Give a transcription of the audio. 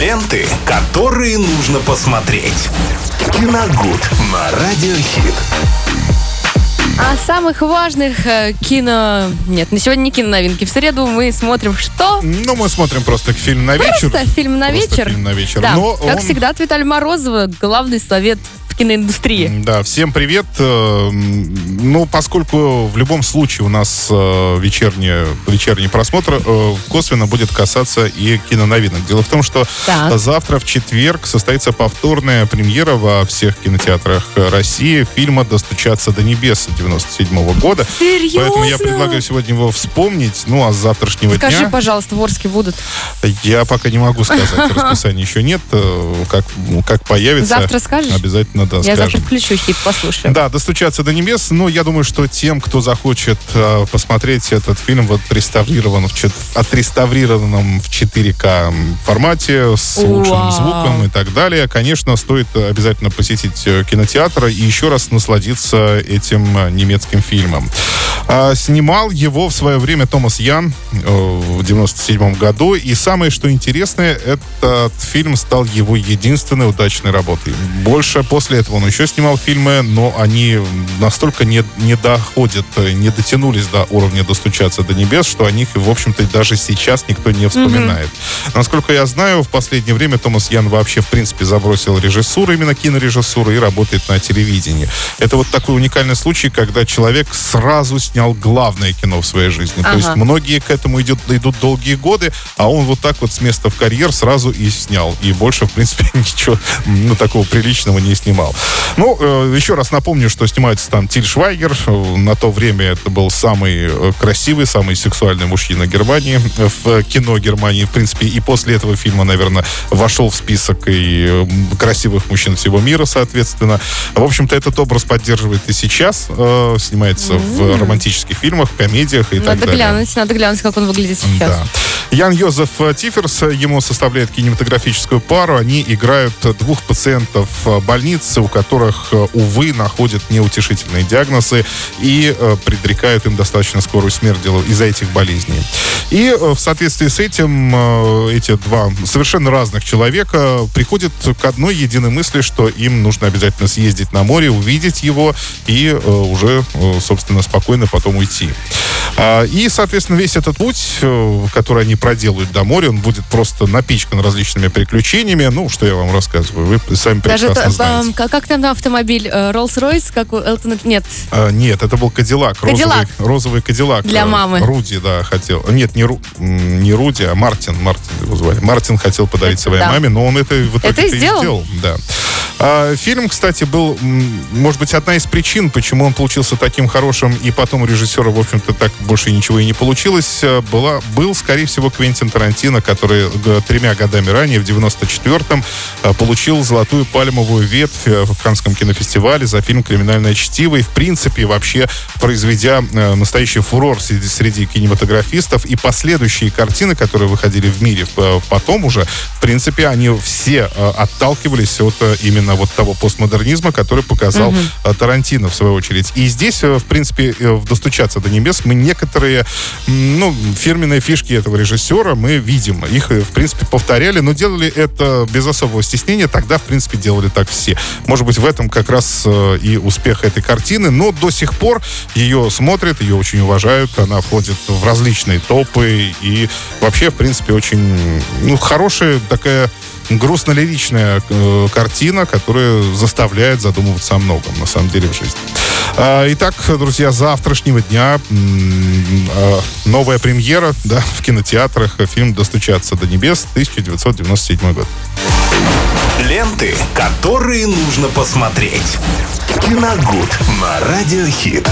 Ленты, которые нужно посмотреть. Киногуд на Радиохит. О самых важных э, кино... Нет, на сегодня не киноновинки. В среду мы смотрим что? Ну, мы смотрим просто фильм на вечер. Просто фильм на Просто вечер. фильм на вечер. Да, Но как он- всегда, от Виталия Морозова, главный совет киноиндустрии. Да, всем привет. Э, Ну, поскольку в любом случае у нас э, вечерний, вечерний просмотр э, косвенно будет касаться и киноновинок. Дело в том, что Так. завтра в четверг состоится повторная премьера во всех кинотеатрах России фильма «Достучаться до небес» 97 года. Серьезно? Поэтому я предлагаю сегодня его вспомнить. Ну, а с завтрашнего Скажи, дня... пожалуйста, в Орске будут. Я пока не могу сказать, расписания еще нет. Как, как появится, Завтра скажешь? обязательно да, Я завтра скажем. включу хит, послушаю. Да, достучаться до небес. Но я думаю, что тем, кто захочет э, посмотреть этот фильм вот реставрирован в чет- отреставрированном в 4К формате с лучшим Вау. звуком и так далее, конечно, стоит обязательно посетить э, кинотеатр и еще раз насладиться этим э, немецким фильмом. А, снимал его в свое время Томас Ян э, в 97 году. И самое, что интересное, этот фильм стал его единственной удачной работой. Больше после этого он еще снимал фильмы, но они настолько не, не доходят, э, не дотянулись до уровня достучаться до небес, что о них, в общем-то, даже сейчас никто не вспоминает. Насколько я знаю, в последнее время Томас Ян вообще, в принципе, забросил режиссуру, именно кинорежиссуру, и работает на телевидении. Это вот такой уникальный случай, когда человек сразу снял главное кино в своей жизни. То Ага. есть многие к этому идут, идут долгие годы, а он вот так вот с места в карьер сразу и снял. И больше, в принципе, ничего ну, такого приличного не снимал. Ну, э, еще раз напомню, что снимается там Тиль Швайгер. На то время это был самый э, красивый, самый сексуальный мужчина Германии, э, в кино Германии, в принципе. И после этого фильма, наверное, вошел в список и красивых мужчин всего мира, соответственно. В общем-то, этот образ поддерживает и сейчас. э, Снимается в романтических фильмах, комедиях и так Надо далее. глянуть, надо глянуть, как он выглядит сейчас. Да. Ян Йозеф Тиферс, ему составляет кинематографическую пару. Они играют двух пациентов больницы, у которых, увы, находят неутешительные диагнозы и э, предрекают им достаточно скорую смерть из-за этих болезней. И э, в соответствии с этим э, эти два совершенно разных человека приходят к одной единой мысли, что им нужно обязательно съездить на море, увидеть его и уже, собственно, спокойно потом уйти. А, И, соответственно, весь этот путь, который они проделают до моря, он будет просто напичкан различными приключениями. Ну, что я вам рассказываю, вы сами Даже прекрасно это, знаете. как, как там автомобиль? Э, Роллс-Ройс, как у Элтона... Нет, А, нет, это был Кадиллак. Кадиллак. Розовый, розовый Кадиллак. Для Э, мамы. Руди, да, хотел. Нет, не, Ру- не Руди, а Мартин. Мартин его звали. Мартин хотел подарить Это своей да. маме, но он это в итоге Это и сделал? Да. А, фильм, кстати, был, может быть, одна из причин, почему он получился таким хорошим, и потом у режиссера, в общем-то, так больше ничего и не получилось, э, была, был, скорее всего, Квентин Тарантино, который тремя годами ранее, в 94-м, э, получил золотую пальмовую ветвь э, в Канском кинофестивале за фильм «Криминальное чтиво». И, в принципе, вообще произведя настоящий фурор среди, среди кинематографистов. И последующие картины, которые выходили в мире потом уже, в принципе, они все отталкивались от э, именно вот того постмодернизма, который показал э, Тарантино, в свою очередь. И здесь, э, в принципе, э, в «Достучаться до небес» мы некоторые, ну, фирменные фишки этого режиссера мы видим. Их, в принципе, повторяли, но делали это без особого стеснения. Тогда, в принципе, делали так все. Может быть, в этом как раз и успех этой картины, но до сих пор ее смотрят, ее очень уважают, она входит в различные топы и вообще, в принципе, очень ну, хорошая такая грустно-лиричная э, картина, которая заставляет задумываться о многом, на самом деле, в жизни. А, итак, друзья, завтрашнего дня а, новая премьера да, в кинотеатрах. Фильм «Достучаться до небес» 1997 год. Ленты, которые нужно посмотреть. Киногуд на Радиохит.